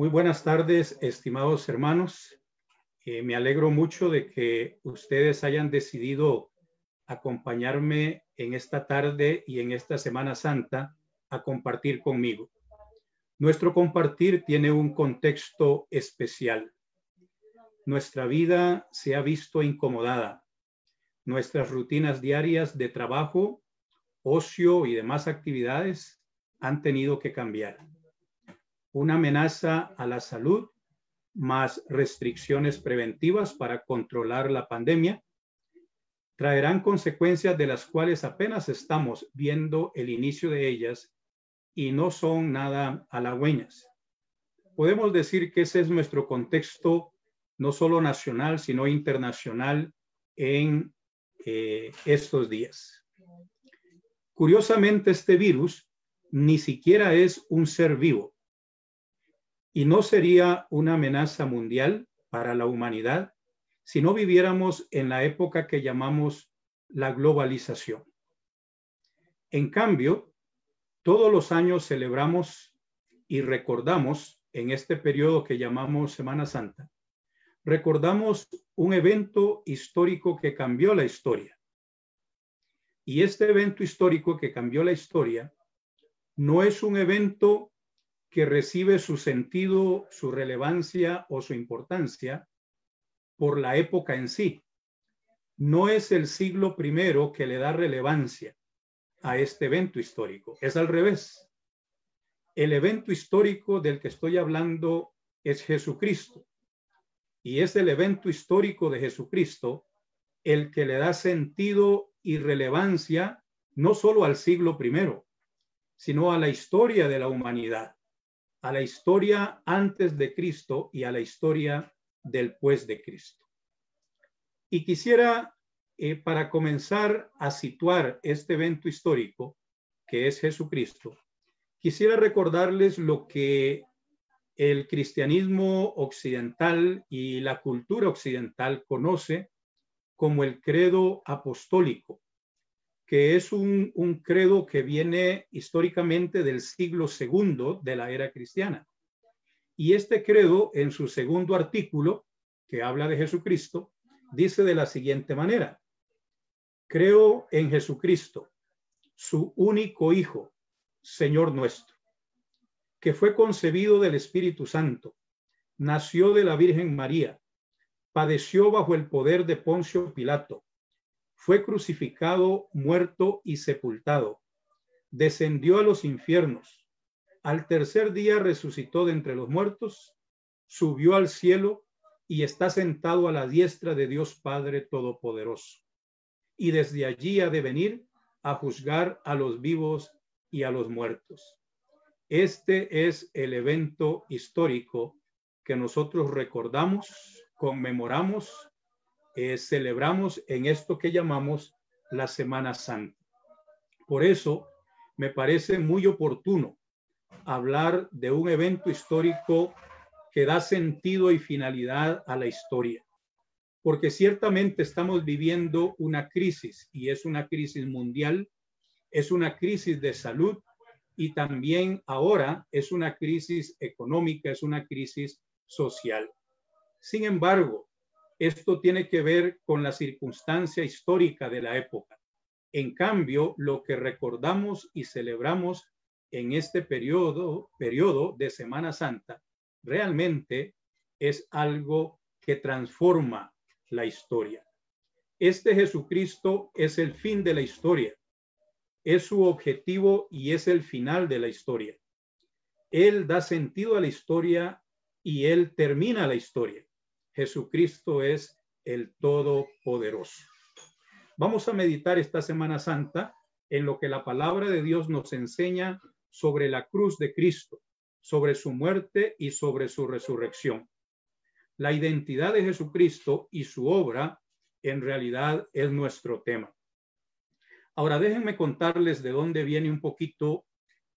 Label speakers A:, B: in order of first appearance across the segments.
A: Muy buenas tardes, estimados hermanos. Eh, me alegro mucho de que ustedes hayan decidido acompañarme en esta tarde y en esta Semana Santa a compartir conmigo. Nuestro compartir tiene un contexto especial. Nuestra vida se ha visto incomodada. Nuestras rutinas diarias de trabajo, ocio y demás actividades han tenido que cambiar una amenaza a la salud, más restricciones preventivas para controlar la pandemia, traerán consecuencias de las cuales apenas estamos viendo el inicio de ellas y no son nada halagüeñas. Podemos decir que ese es nuestro contexto, no solo nacional, sino internacional en eh, estos días. Curiosamente, este virus ni siquiera es un ser vivo y no sería una amenaza mundial para la humanidad si no viviéramos en la época que llamamos la globalización. En cambio, todos los años celebramos y recordamos en este periodo que llamamos Semana Santa, recordamos un evento histórico que cambió la historia. Y este evento histórico que cambió la historia no es un evento que recibe su sentido, su relevancia o su importancia por la época en sí. No es el siglo primero que le da relevancia a este evento histórico, es al revés. El evento histórico del que estoy hablando es Jesucristo. Y es el evento histórico de Jesucristo el que le da sentido y relevancia no solo al siglo primero, sino a la historia de la humanidad a la historia antes de Cristo y a la historia del pues de Cristo. Y quisiera, eh, para comenzar a situar este evento histórico, que es Jesucristo, quisiera recordarles lo que el cristianismo occidental y la cultura occidental conoce como el credo apostólico, que es un, credo que viene históricamente del siglo segundo de la era cristiana. Y este credo, en su segundo artículo, que habla de Jesucristo, dice de la siguiente manera, creo en Jesucristo, su único Hijo, Señor nuestro, que fue concebido del Espíritu Santo, nació de la Virgen María, padeció bajo el poder de Poncio Pilato fue crucificado, muerto y sepultado. Descendió a los infiernos. Al tercer día resucitó de entre los muertos, subió al cielo y está sentado a la diestra de Dios Padre Todopoderoso. Y desde allí ha de venir a juzgar a los vivos y a los muertos. Este es el evento histórico que nosotros recordamos, conmemoramos eh, celebramos en esto que llamamos la Semana Santa. Por eso me parece muy oportuno hablar de un evento histórico que da sentido y finalidad a la historia, porque ciertamente estamos viviendo una crisis y es una crisis mundial, es una crisis de salud y también ahora es una crisis económica, es una crisis social. Sin embargo, esto tiene que ver con la circunstancia histórica de la época. En cambio, lo que recordamos y celebramos en este periodo, periodo de Semana Santa realmente es algo que transforma la historia. Este Jesucristo es el fin de la historia, es su objetivo y es el final de la historia. Él da sentido a la historia y él termina la historia. Jesucristo es el Todopoderoso. Vamos a meditar esta Semana Santa en lo que la palabra de Dios nos enseña sobre la cruz de Cristo, sobre su muerte y sobre su resurrección. La identidad de Jesucristo y su obra en realidad es nuestro tema. Ahora déjenme contarles de dónde viene un poquito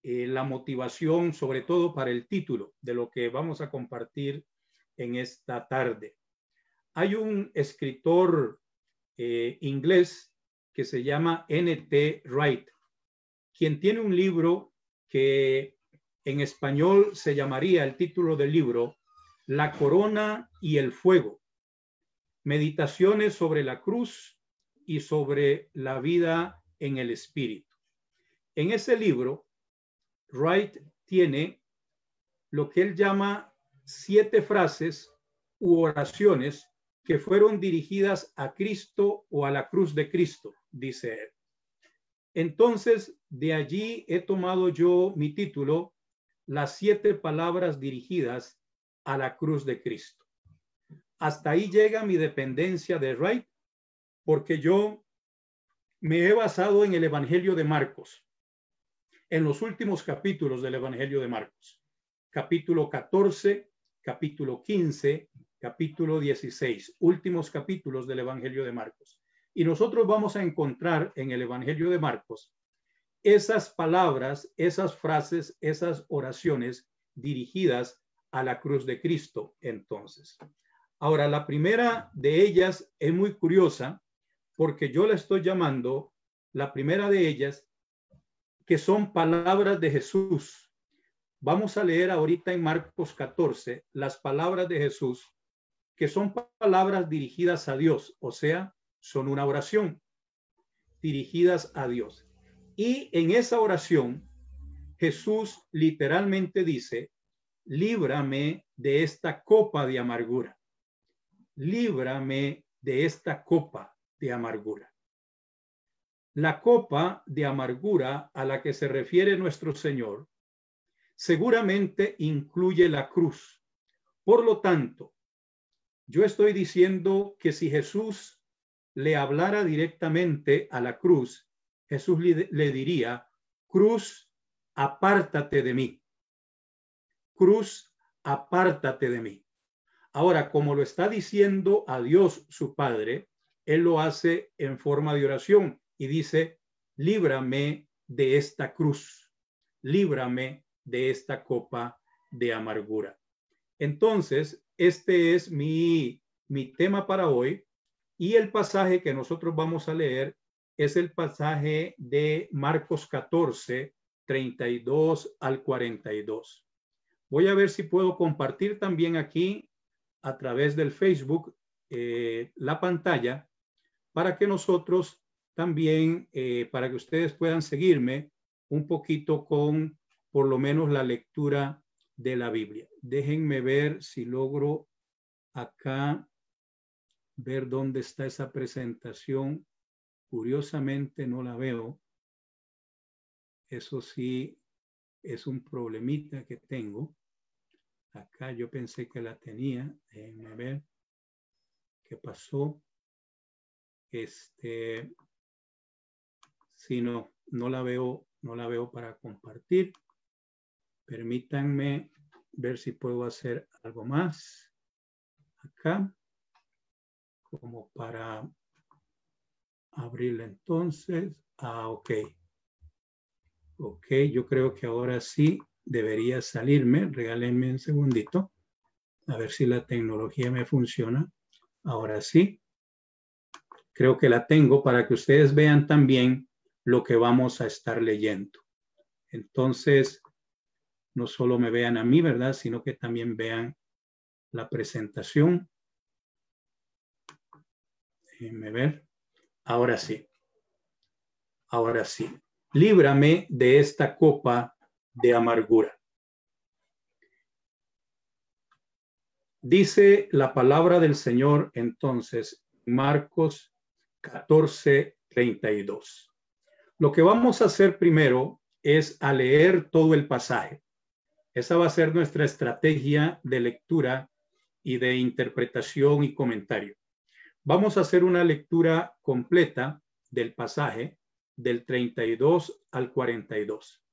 A: eh, la motivación, sobre todo para el título de lo que vamos a compartir en esta tarde. Hay un escritor eh, inglés que se llama N.T. Wright, quien tiene un libro que En español se llamaría el título del libro La corona y el fuego. Meditaciones sobre la cruz y sobre la vida en el espíritu. En ese libro, Wright tiene lo que él llama siete frases u oraciones que fueron dirigidas a Cristo o a la cruz de Cristo, dice él. Entonces, de allí he tomado yo mi título, Las siete palabras dirigidas a la cruz de Cristo. Hasta ahí llega mi dependencia de Wright, porque yo me he basado en el Evangelio de Marcos, en los últimos capítulos del Evangelio de Marcos, capítulo 14, capítulo 15, capítulo 16, últimos capítulos del Evangelio de Marcos. Y nosotros vamos a encontrar en el Evangelio de Marcos esas palabras, esas frases, esas oraciones dirigidas a la cruz de Cristo entonces. Ahora, la primera de ellas es muy curiosa porque yo la estoy llamando, la primera de ellas, que son palabras de Jesús. Vamos a leer ahorita en Marcos 14 las palabras de Jesús, que son palabras dirigidas a Dios, o sea, son una oración dirigidas a Dios. Y en esa oración, Jesús literalmente dice, líbrame de esta copa de amargura. Líbrame de esta copa de amargura. La copa de amargura a la que se refiere nuestro Señor seguramente incluye la cruz. Por lo tanto, yo estoy diciendo que si Jesús le hablara directamente a la cruz, Jesús le, diría, cruz, apártate de mí. Cruz, apártate de mí. Ahora, como lo está diciendo a Dios su Padre, Él lo hace en forma de oración y dice, líbrame de esta cruz, líbrame de esta copa de amargura. Entonces, este es mi, mi tema para hoy y el pasaje que nosotros vamos a leer es el pasaje de Marcos 14, 32 al 42. Voy a ver si puedo compartir también aquí a través del Facebook eh, la pantalla para que nosotros también, eh, para que ustedes puedan seguirme un poquito con por lo menos la lectura de la Biblia. Déjenme ver si logro acá ver dónde está esa presentación Curiosamente no la veo. Eso sí es un problemita que tengo. Acá yo pensé que la tenía. Déjenme ver qué pasó. Este, si no, no la veo, no la veo para compartir. Permítanme ver si puedo hacer algo más acá, como para abrirla entonces. Ah, ok. Ok, yo creo que ahora sí debería salirme. Regálenme un segundito. A ver si la tecnología me funciona. Ahora sí. Creo que la tengo para que ustedes vean también lo que vamos a estar leyendo. Entonces, no solo me vean a mí, ¿verdad? Sino que también vean la presentación. Déjenme ver. Ahora sí. Ahora sí. Líbrame de esta copa de amargura. Dice la palabra del Señor entonces, Marcos 14, 32. Lo que vamos a hacer primero es a leer todo el pasaje. Esa va a ser nuestra estrategia de lectura y de interpretación y comentario. Vamos a hacer una lectura completa del pasaje del 32 al 42.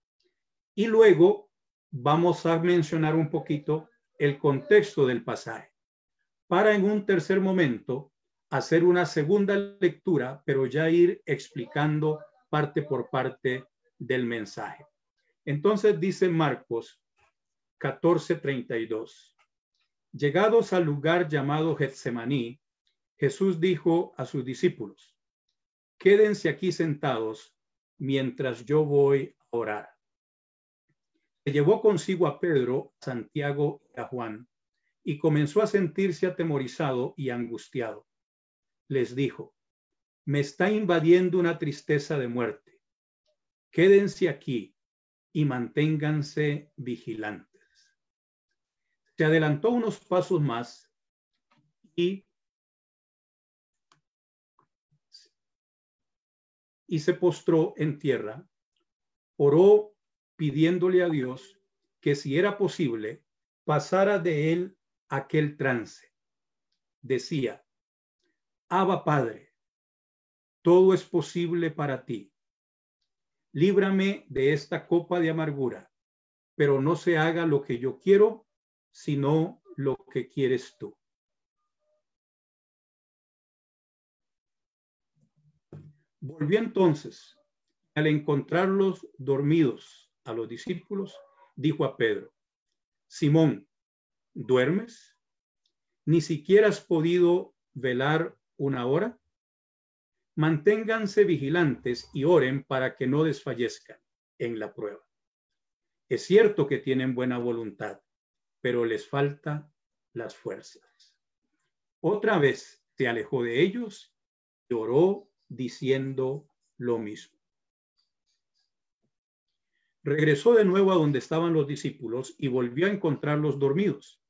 A: Y luego vamos a mencionar un poquito el contexto del pasaje para en un tercer momento hacer una segunda lectura, pero ya ir explicando parte por parte del mensaje. Entonces dice Marcos 14:32. Llegados al lugar llamado Getsemaní, Jesús dijo a sus discípulos, quédense aquí sentados mientras yo voy a orar. Se llevó consigo a Pedro, Santiago y a Juan, y comenzó a sentirse atemorizado y angustiado. Les dijo, me está invadiendo una tristeza de muerte. Quédense aquí y manténganse vigilantes. Se adelantó unos pasos más y, y se postró en tierra, oró pidiéndole a Dios que si era posible, pasara de él aquel trance. Decía, Abba Padre, todo es posible para ti. Líbrame de esta copa de amargura, pero no se haga lo que yo quiero, sino lo que quieres tú. Volvió entonces, al encontrarlos dormidos a los discípulos, dijo a Pedro, Simón, ¿duermes? ¿Ni siquiera has podido velar una hora? Manténganse vigilantes y oren para que no desfallezcan en la prueba. Es cierto que tienen buena voluntad, pero les falta las fuerzas. Otra vez se alejó de ellos y oró diciendo lo mismo. Regresó de nuevo a donde estaban los discípulos y volvió a encontrarlos dormidos,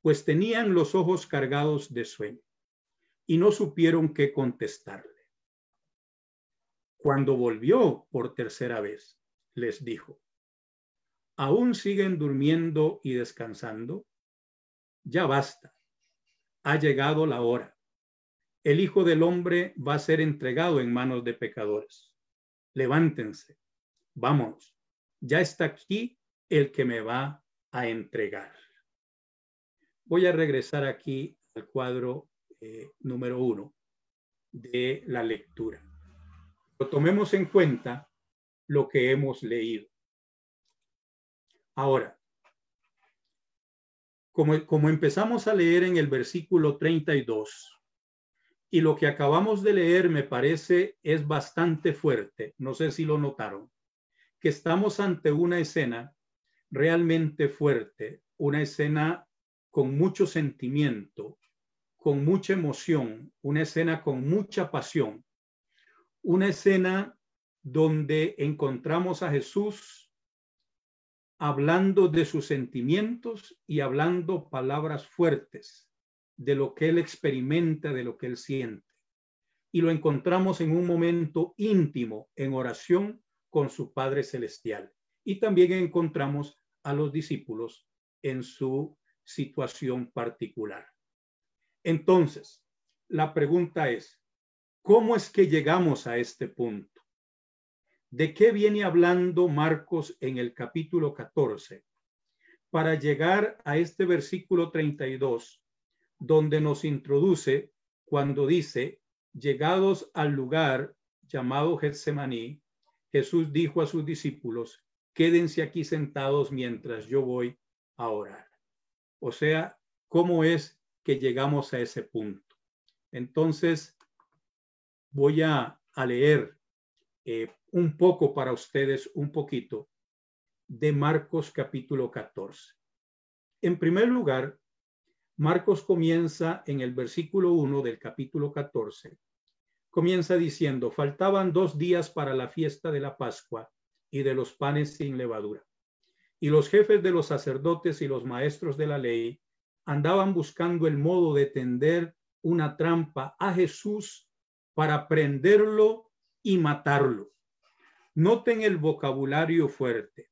A: pues tenían los ojos cargados de sueño y no supieron qué contestarle. Cuando volvió por tercera vez, les dijo, ¿aún siguen durmiendo y descansando? Ya basta, ha llegado la hora. El Hijo del Hombre va a ser entregado en manos de pecadores. Levántense, vámonos ya está aquí el que me va a entregar. Voy a regresar aquí al cuadro eh, número uno de la lectura. Lo tomemos en cuenta lo que hemos leído. Ahora, como, como empezamos a leer en el versículo 32, y lo que acabamos de leer me parece es bastante fuerte, no sé si lo notaron que estamos ante una escena realmente fuerte, una escena con mucho sentimiento, con mucha emoción, una escena con mucha pasión, una escena donde encontramos a Jesús hablando de sus sentimientos y hablando palabras fuertes de lo que él experimenta, de lo que él siente. Y lo encontramos en un momento íntimo, en oración, con su Padre Celestial. Y también encontramos a los discípulos en su situación particular. Entonces, la pregunta es, ¿cómo es que llegamos a este punto? ¿De qué viene hablando Marcos en el capítulo 14 para llegar a este versículo 32, donde nos introduce cuando dice, llegados al lugar llamado Getsemaní, Jesús dijo a sus discípulos, quédense aquí sentados mientras yo voy a orar. O sea, ¿cómo es que llegamos a ese punto? Entonces, voy a, leer eh, un poco para ustedes, un poquito, de Marcos capítulo 14. En primer lugar, Marcos comienza en el versículo 1 del capítulo 14 comienza diciendo, faltaban dos días para la fiesta de la Pascua y de los panes sin levadura. Y los jefes de los sacerdotes y los maestros de la ley andaban buscando el modo de tender una trampa a Jesús para prenderlo y matarlo. Noten el vocabulario fuerte.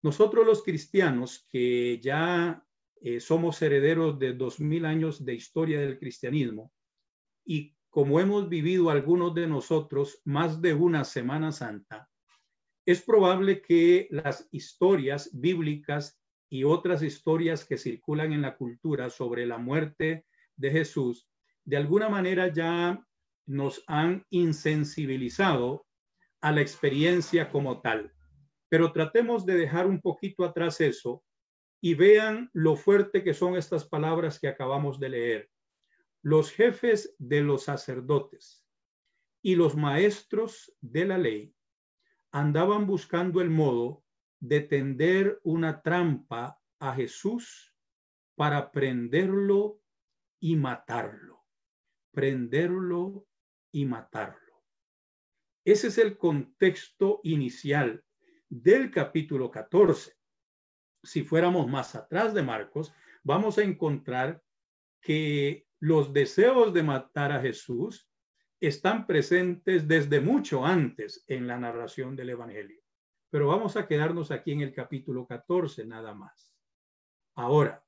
A: Nosotros los cristianos que ya eh, somos herederos de dos mil años de historia del cristianismo y como hemos vivido algunos de nosotros más de una Semana Santa, es probable que las historias bíblicas y otras historias que circulan en la cultura sobre la muerte de Jesús, de alguna manera ya nos han insensibilizado a la experiencia como tal. Pero tratemos de dejar un poquito atrás eso y vean lo fuerte que son estas palabras que acabamos de leer los jefes de los sacerdotes y los maestros de la ley andaban buscando el modo de tender una trampa a Jesús para prenderlo y matarlo. Prenderlo y matarlo. Ese es el contexto inicial del capítulo 14. Si fuéramos más atrás de Marcos, vamos a encontrar que los deseos de matar a Jesús están presentes desde mucho antes en la narración del Evangelio. Pero vamos a quedarnos aquí en el capítulo 14 nada más. Ahora,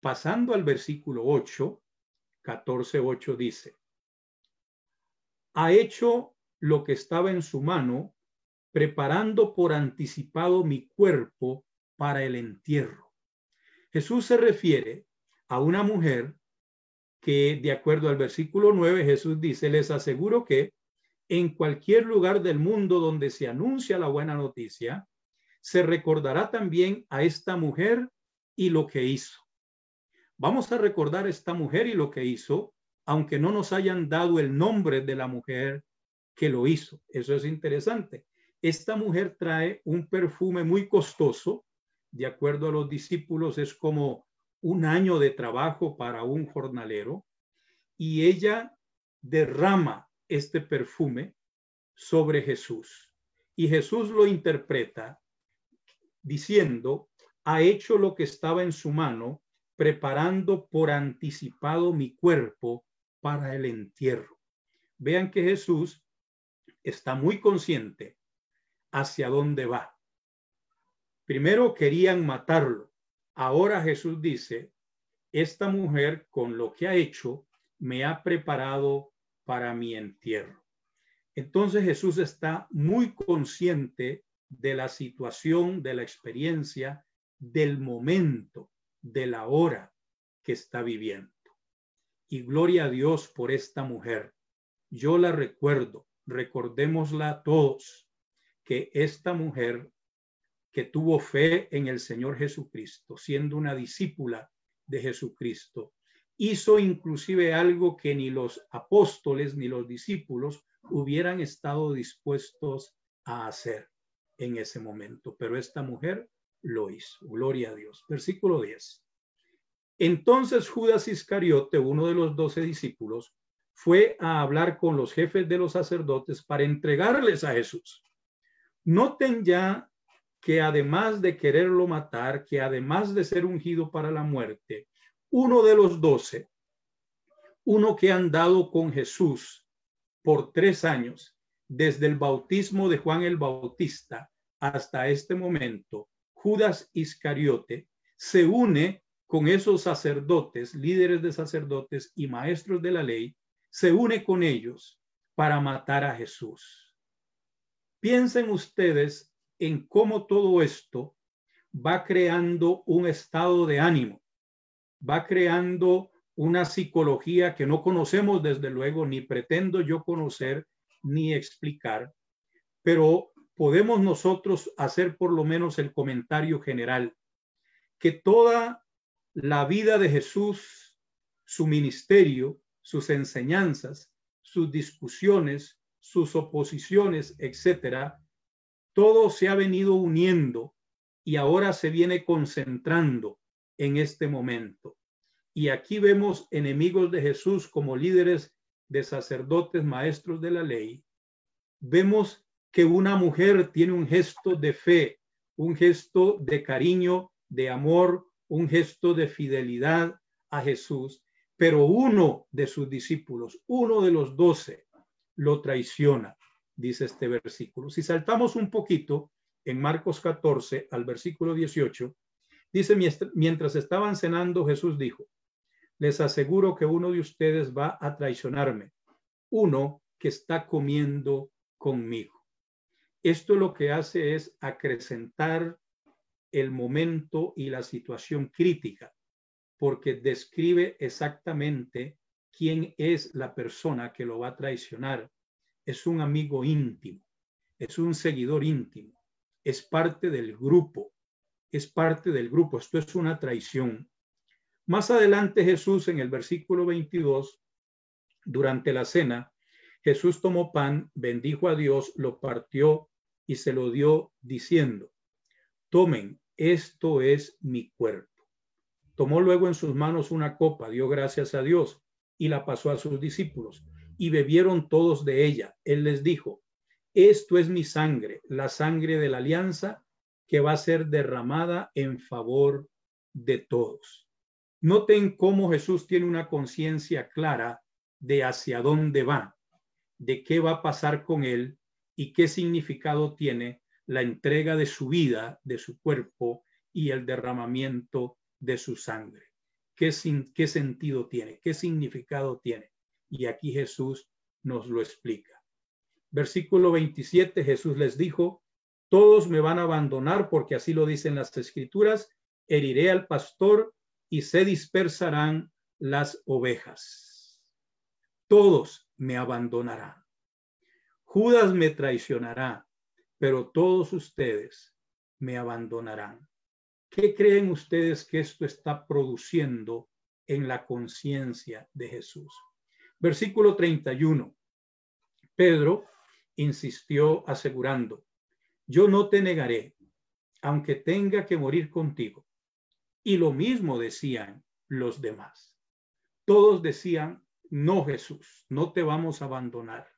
A: pasando al versículo 8, 14, 8 dice, ha hecho lo que estaba en su mano, preparando por anticipado mi cuerpo para el entierro. Jesús se refiere a una mujer que, de acuerdo al versículo 9, Jesús dice, les aseguro que en cualquier lugar del mundo donde se anuncia la buena noticia, se recordará también a esta mujer y lo que hizo. Vamos a recordar a esta mujer y lo que hizo, aunque no nos hayan dado el nombre de la mujer que lo hizo. Eso es interesante. Esta mujer trae un perfume muy costoso, de acuerdo a los discípulos, es como un año de trabajo para un jornalero, y ella derrama este perfume sobre Jesús. Y Jesús lo interpreta diciendo, ha hecho lo que estaba en su mano, preparando por anticipado mi cuerpo para el entierro. Vean que Jesús está muy consciente hacia dónde va. Primero querían matarlo. Ahora Jesús dice, esta mujer con lo que ha hecho me ha preparado para mi entierro. Entonces Jesús está muy consciente de la situación, de la experiencia, del momento, de la hora que está viviendo. Y gloria a Dios por esta mujer. Yo la recuerdo, recordémosla todos, que esta mujer que tuvo fe en el Señor Jesucristo, siendo una discípula de Jesucristo, hizo inclusive algo que ni los apóstoles ni los discípulos hubieran estado dispuestos a hacer en ese momento. Pero esta mujer lo hizo. Gloria a Dios. Versículo 10. Entonces Judas Iscariote, uno de los doce discípulos, fue a hablar con los jefes de los sacerdotes para entregarles a Jesús. Noten ya que además de quererlo matar, que además de ser ungido para la muerte, uno de los doce, uno que han dado con Jesús por tres años, desde el bautismo de Juan el Bautista hasta este momento, Judas Iscariote, se une con esos sacerdotes, líderes de sacerdotes y maestros de la ley, se une con ellos para matar a Jesús. Piensen ustedes en cómo todo esto va creando un estado de ánimo, va creando una psicología que no conocemos desde luego, ni pretendo yo conocer ni explicar, pero podemos nosotros hacer por lo menos el comentario general, que toda la vida de Jesús, su ministerio, sus enseñanzas, sus discusiones, sus oposiciones, etcétera, todo se ha venido uniendo y ahora se viene concentrando en este momento. Y aquí vemos enemigos de Jesús como líderes de sacerdotes, maestros de la ley. Vemos que una mujer tiene un gesto de fe, un gesto de cariño, de amor, un gesto de fidelidad a Jesús pero uno de sus discípulos, uno de los doce, lo traiciona, dice este versículo. Si saltamos un poquito en Marcos 14 al versículo 18, dice, mientras estaban cenando, Jesús dijo, les aseguro que uno de ustedes va a traicionarme, uno que está comiendo conmigo. Esto lo que hace es acrecentar el momento y la situación crítica porque describe exactamente quién es la persona que lo va a traicionar. Es un amigo íntimo, es un seguidor íntimo, es parte del grupo, es parte del grupo. Esto es una traición. Más adelante Jesús en el versículo 22, durante la cena, Jesús tomó pan, bendijo a Dios, lo partió y se lo dio diciendo, tomen, esto es mi cuerpo. Tomó luego en sus manos una copa, dio gracias a Dios y la pasó a sus discípulos y bebieron todos de ella. Él les dijo, esto es mi sangre, la sangre de la alianza que va a ser derramada en favor de todos. Noten cómo Jesús tiene una conciencia clara de hacia dónde va, de qué va a pasar con él y qué significado tiene la entrega de su vida, de su cuerpo y el derramamiento de su sangre. ¿Qué, qué sentido tiene? ¿Qué significado tiene? Y aquí Jesús nos lo explica. Versículo 27, Jesús les dijo, todos me van a abandonar porque así lo dicen las escrituras, heriré al pastor y se dispersarán las ovejas. Todos me abandonarán. Judas me traicionará, pero todos ustedes me abandonarán. ¿Qué creen ustedes que esto está produciendo en la conciencia de Jesús? Versículo 31. Pedro insistió asegurando, yo no te negaré, aunque tenga que morir contigo. Y lo mismo decían los demás. Todos decían, no Jesús, no te vamos a abandonar,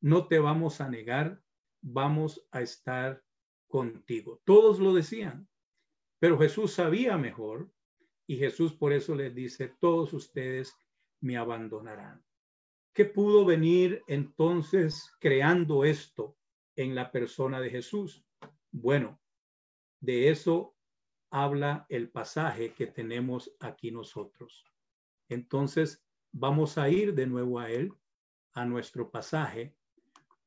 A: no te vamos a negar, vamos a estar contigo. Todos lo decían, pero Jesús sabía mejor y Jesús por eso les dice, todos ustedes me abandonarán. ¿Qué pudo venir entonces creando esto en la persona de Jesús? Bueno, de eso habla el pasaje que tenemos aquí nosotros. Entonces, vamos a ir de nuevo a él, a nuestro pasaje,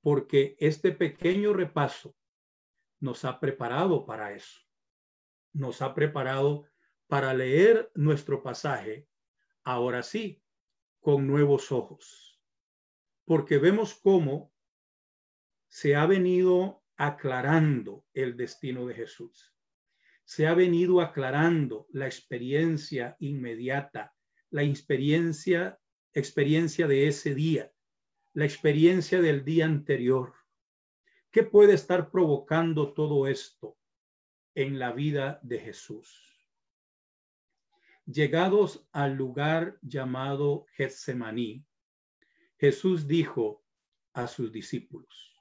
A: porque este pequeño repaso nos ha preparado para eso. Nos ha preparado para leer nuestro pasaje, ahora sí, con nuevos ojos porque vemos cómo se ha venido aclarando el destino de Jesús. Se ha venido aclarando la experiencia inmediata, la experiencia, experiencia de ese día, la experiencia del día anterior. ¿Qué puede estar provocando todo esto en la vida de Jesús? Llegados al lugar llamado Getsemaní, Jesús dijo a sus discípulos,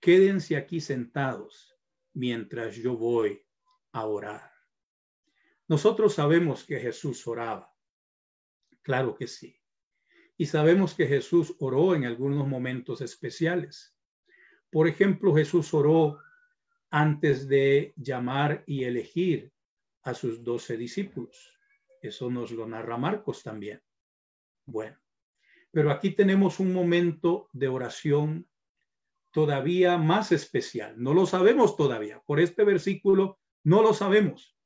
A: quédense aquí sentados mientras yo voy a orar. Nosotros sabemos que Jesús oraba. Claro que sí. Y sabemos que Jesús oró en algunos momentos especiales. Por ejemplo, Jesús oró antes de llamar y elegir a sus doce discípulos. Eso nos lo narra Marcos también. Bueno, pero aquí tenemos un momento de oración todavía más especial. No lo sabemos todavía. Por este versículo no lo sabemos.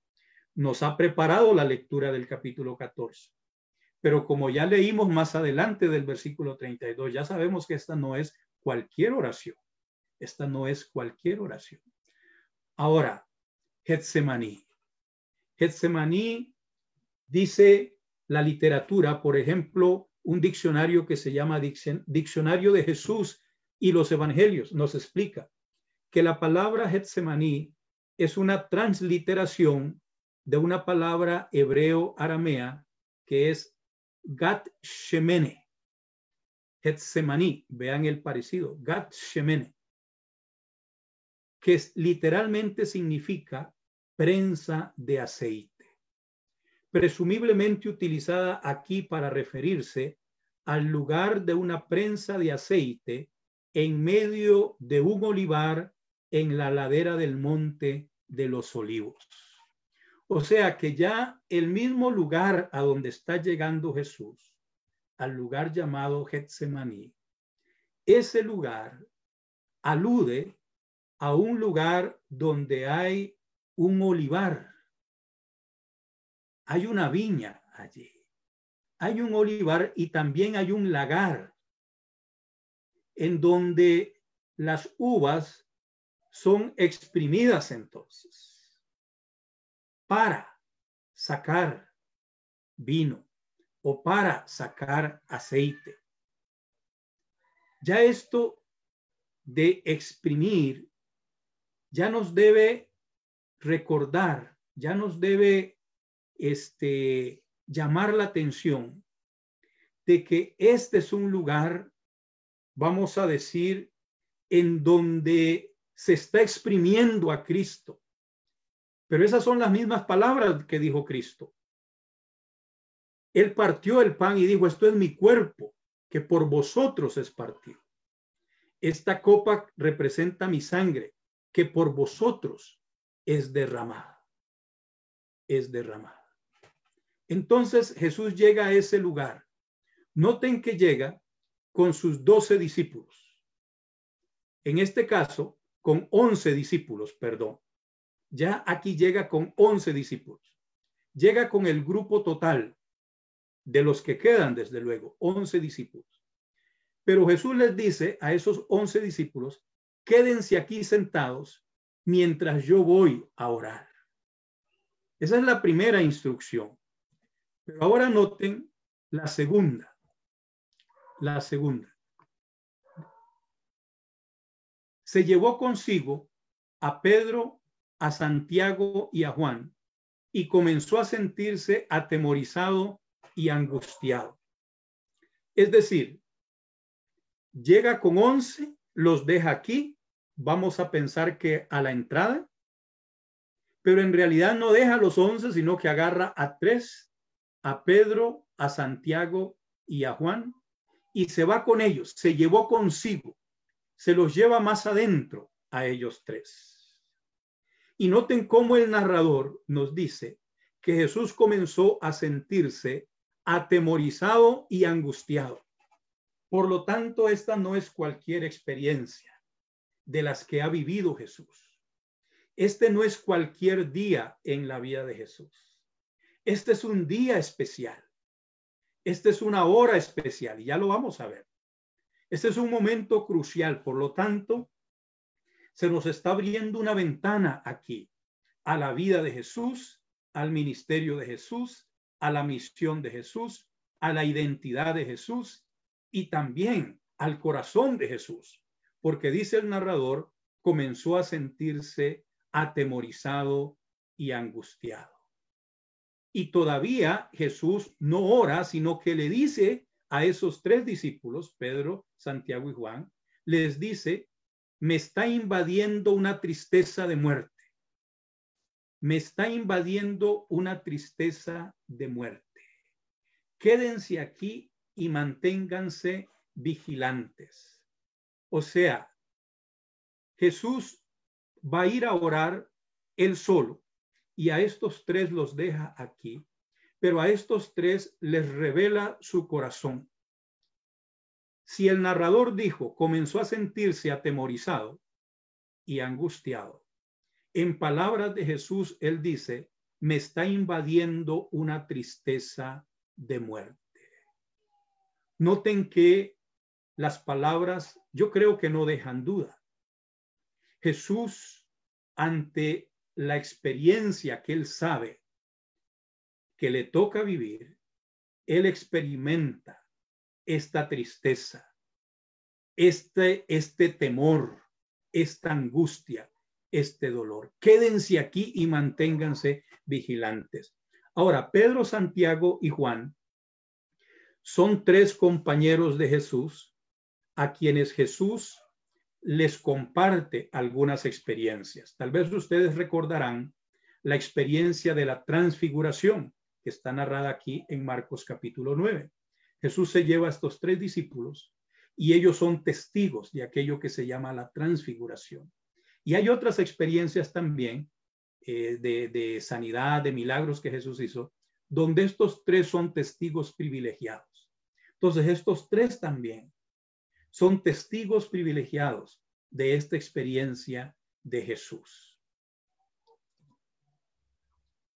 A: Nos ha preparado la lectura del capítulo 14. Pero como ya leímos más adelante del versículo 32, ya sabemos que esta no es cualquier oración. Esta no es cualquier oración. Ahora, Getsemaní. Getsemaní dice la literatura, por ejemplo, un diccionario que se llama Diccionario de Jesús y los Evangelios. Nos explica que la palabra Getsemaní es una transliteración de una palabra hebreo-aramea que es Gat Shemene. Getsemaní, vean el parecido, Gat Shemene, que literalmente significa prensa de aceite presumiblemente utilizada aquí para referirse al lugar de una prensa de aceite en medio de un olivar en la ladera del monte de los olivos. O sea que ya el mismo lugar a donde está llegando Jesús, al lugar llamado Getsemaní, ese lugar alude a un lugar donde hay un olivar. Hay una viña allí, hay un olivar y también hay un lagar en donde las uvas son exprimidas entonces para sacar vino o para sacar aceite. Ya esto de exprimir ya nos debe recordar, ya nos debe este, llamar la atención de que este es un lugar, vamos a decir, en donde se está exprimiendo a Cristo. Pero esas son las mismas palabras que dijo Cristo. Él partió el pan y dijo, esto es mi cuerpo, que por vosotros es partido. Esta copa representa mi sangre, que por vosotros es derramada. Es derramada. Entonces Jesús llega a ese lugar. Noten que llega con sus doce discípulos. En este caso, con once discípulos, perdón. Ya aquí llega con once discípulos. Llega con el grupo total de los que quedan, desde luego, once discípulos. Pero Jesús les dice a esos once discípulos, quédense aquí sentados mientras yo voy a orar. Esa es la primera instrucción. Pero ahora noten la segunda. La segunda. Se llevó consigo a Pedro, a Santiago y a Juan y comenzó a sentirse atemorizado y angustiado. Es decir, llega con once, los deja aquí, vamos a pensar que a la entrada, pero en realidad no deja a los once, sino que agarra a tres a Pedro, a Santiago y a Juan y se va con ellos, se llevó consigo, se los lleva más adentro a ellos tres. Y noten cómo el narrador nos dice que Jesús comenzó a sentirse atemorizado y angustiado. Por lo tanto, esta no es cualquier experiencia de las que ha vivido Jesús. Este no es cualquier día en la vida de Jesús. Este es un día especial. Este es una hora especial y ya lo vamos a ver. Este es un momento crucial. Por lo tanto, se nos está abriendo una ventana aquí a la vida de Jesús, al ministerio de Jesús, a la misión de Jesús, a la identidad de Jesús y también al corazón de Jesús. Porque dice el narrador, comenzó a sentirse atemorizado y angustiado. Y todavía Jesús no ora, sino que le dice a esos tres discípulos, Pedro, Santiago y Juan, les dice, me está invadiendo una tristeza de muerte. Me está invadiendo una tristeza de muerte. Quédense aquí y manténganse vigilantes. O sea, Jesús va a ir a orar él solo y a estos tres los deja aquí, pero a estos tres les revela su corazón. Si el narrador dijo, comenzó a sentirse atemorizado y angustiado, en palabras de Jesús, él dice, me está invadiendo una tristeza de muerte. Noten que las palabras, yo creo que no dejan duda. Jesús, ante la experiencia que él sabe que le toca vivir, él experimenta esta tristeza, este, este temor, esta angustia, este dolor. Quédense aquí y manténganse vigilantes. Ahora, Pedro, Santiago y Juan son tres compañeros de Jesús a quienes Jesús les comparte algunas experiencias. Tal vez ustedes recordarán la experiencia de la transfiguración que está narrada aquí en Marcos capítulo 9. Jesús se lleva a estos tres discípulos y ellos son testigos de aquello que se llama la transfiguración. Y hay otras experiencias también eh, de, de sanidad, de milagros que Jesús hizo, donde estos tres son testigos privilegiados. Entonces, estos tres también son testigos privilegiados de esta experiencia de Jesús.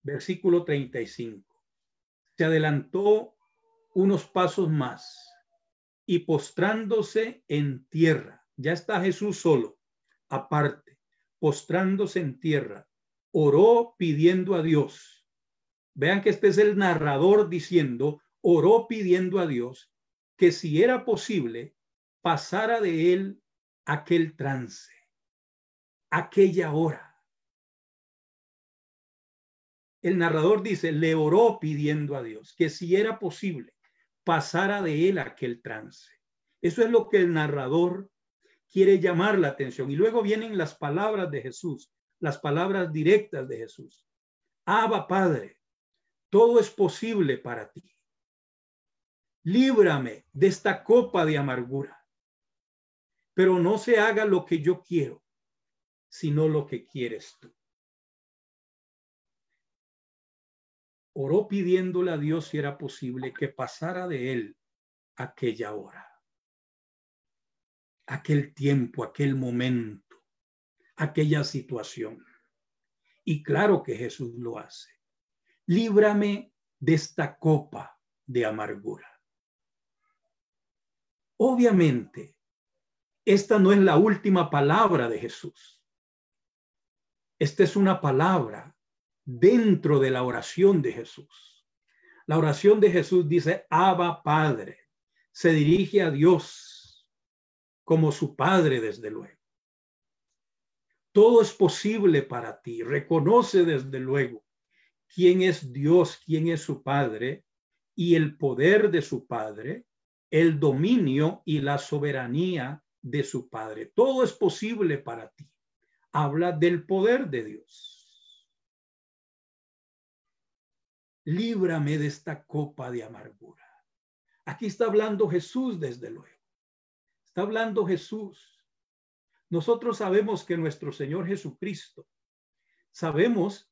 A: Versículo 35. Se adelantó unos pasos más y postrándose en tierra, ya está Jesús solo, aparte, postrándose en tierra, oró pidiendo a Dios. Vean que este es el narrador diciendo, oró pidiendo a Dios que si era posible, pasara de él aquel trance, aquella hora. el narrador dice, le oró pidiendo a Dios que si era posible, pasara de él aquel trance. Eso es lo que el narrador quiere llamar la atención. Y luego vienen las palabras de Jesús, las palabras directas de Jesús. Abba Padre, todo es posible para ti. Líbrame de esta copa de amargura, pero no se haga lo que yo quiero, sino lo que quieres tú. Oró pidiéndole a Dios si era posible que pasara de él aquella hora, aquel tiempo, aquel momento, aquella situación. Y claro que Jesús lo hace. Líbrame de esta copa de amargura. Obviamente, esta no es la última palabra de Jesús. Esta es una palabra dentro de la oración de Jesús. La oración de Jesús dice, Abba Padre, se dirige a Dios como su Padre desde luego. Todo es posible para ti. Reconoce desde luego quién es Dios, quién es su Padre y el poder de su Padre, el dominio y la soberanía de su Padre. Todo es posible para ti. Habla del poder de Dios. Líbrame de esta copa de amargura. Aquí está hablando Jesús, desde luego. Está hablando Jesús. Nosotros sabemos que nuestro Señor Jesucristo, sabemos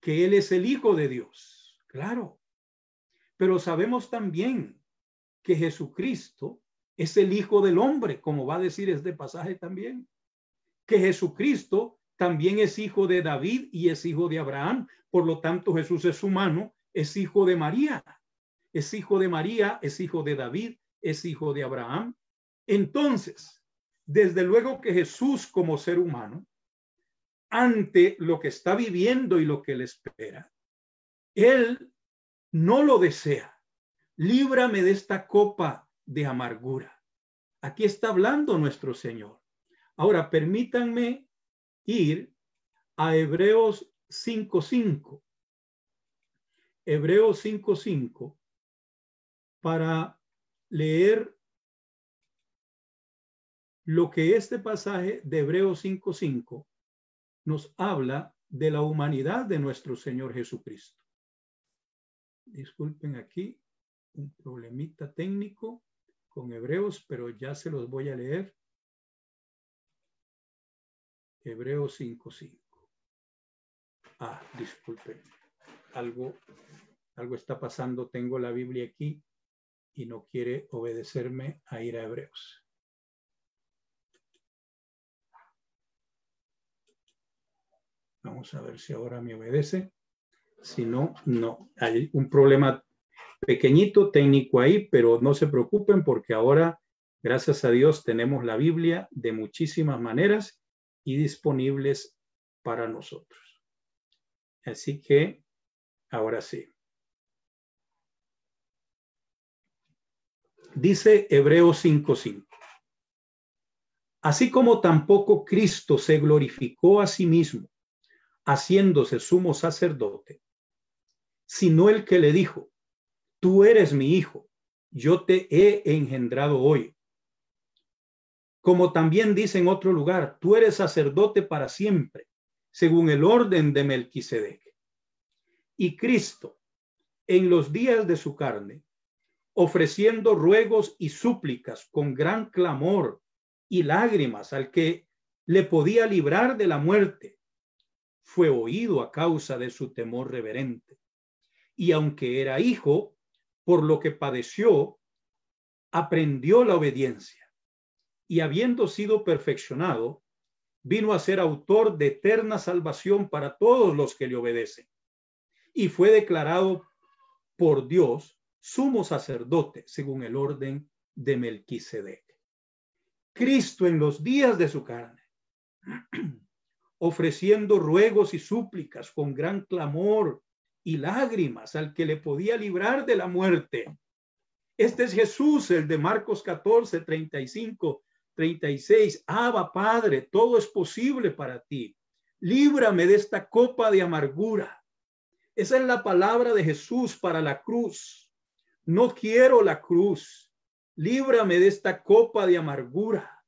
A: que Él es el Hijo de Dios, claro, pero sabemos también que Jesucristo es el Hijo del Hombre, como va a decir este pasaje también, que Jesucristo también es hijo de David y es hijo de Abraham, por lo tanto Jesús es humano es hijo de María, es hijo de María, es hijo de David, es hijo de Abraham. Entonces, desde luego que Jesús como ser humano, ante lo que está viviendo y lo que le espera, él no lo desea. Líbrame de esta copa de amargura. Aquí está hablando nuestro Señor. Ahora, permítanme ir a Hebreos 5.5. Hebreos 5.5 para leer lo que este pasaje de Hebreos 5.5 nos habla de la humanidad de nuestro Señor Jesucristo. Disculpen aquí un problemita técnico con Hebreos, pero ya se los voy a leer. Hebreos 5.5. Ah, disculpen. Algo algo está pasando, tengo la Biblia aquí y no quiere obedecerme a ir a Hebreos. Vamos a ver si ahora me obedece. Si no, no. Hay un problema pequeñito técnico ahí, pero no se preocupen porque ahora, gracias a Dios, tenemos la Biblia de muchísimas maneras y disponibles para nosotros. Así que, ahora sí. Dice Hebreos 5:5. Así como tampoco Cristo se glorificó a sí mismo, haciéndose sumo sacerdote, sino el que le dijo, tú eres mi hijo, yo te he engendrado hoy. Como también dice en otro lugar, tú eres sacerdote para siempre, según el orden de Melquisedec. Y Cristo, en los días de su carne, ofreciendo ruegos y súplicas con gran clamor y lágrimas al que le podía librar de la muerte, fue oído a causa de su temor reverente. Y aunque era hijo, por lo que padeció, aprendió la obediencia. Y habiendo sido perfeccionado, vino a ser autor de eterna salvación para todos los que le obedecen. Y fue declarado por Dios sumo sacerdote según el orden de Melquisedec. Cristo en los días de su carne, ofreciendo ruegos y súplicas con gran clamor y lágrimas al que le podía librar de la muerte. Este es Jesús, el de Marcos 14, 35, 36. Abba, Padre, todo es posible para ti. Líbrame de esta copa de amargura Esa es la palabra de Jesús para la cruz. No quiero la cruz. Líbrame de esta copa de amargura.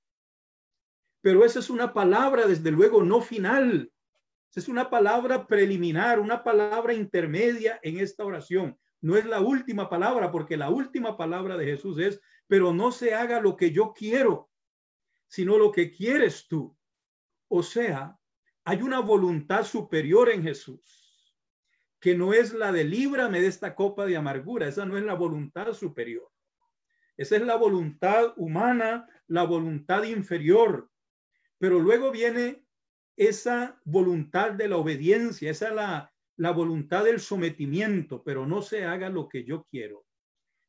A: Pero esa es una palabra, desde luego, no final. Es una palabra preliminar, una palabra intermedia en esta oración. No es la última palabra, porque la última palabra de Jesús es, pero no se haga lo que yo quiero, sino lo que quieres tú. O sea, hay una voluntad superior en Jesús que no es la de líbrame de esta copa de amargura, esa no es la voluntad superior. Esa es la voluntad humana, la voluntad inferior. Pero luego viene esa voluntad de la obediencia, esa es la, la voluntad del sometimiento, pero no se haga lo que yo quiero,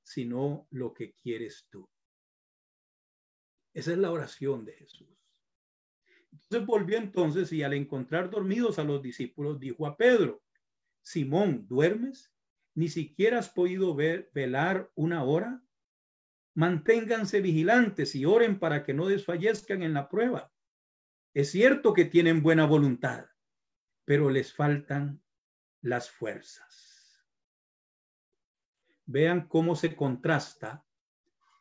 A: sino lo que quieres tú. Esa es la oración de Jesús. Entonces volvió entonces y al encontrar dormidos a los discípulos, dijo a Pedro, Simón, ¿duermes? ¿Ni siquiera has podido ver, velar una hora? Manténganse vigilantes y oren para que no desfallezcan en la prueba. Es cierto que tienen buena voluntad, pero les faltan las fuerzas. Vean cómo se contrasta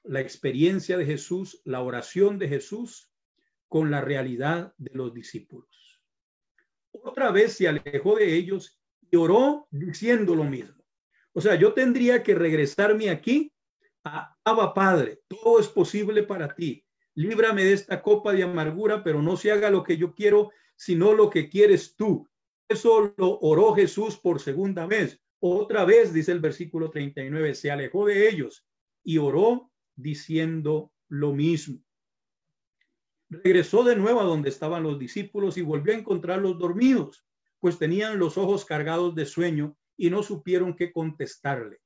A: la experiencia de Jesús, la oración de Jesús con la realidad de los discípulos. Otra vez se alejó de ellos y oró diciendo lo mismo. O sea, yo tendría que regresarme aquí a Abba Padre, todo es posible para ti. Líbrame de esta copa de amargura, pero no se haga lo que yo quiero, sino lo que quieres tú. Eso lo oró Jesús por segunda vez. Otra vez, dice el versículo 39, se alejó de ellos y oró diciendo lo mismo. Regresó de nuevo a donde estaban los discípulos y volvió a encontrarlos dormidos pues tenían los ojos cargados de sueño y no supieron qué contestarle.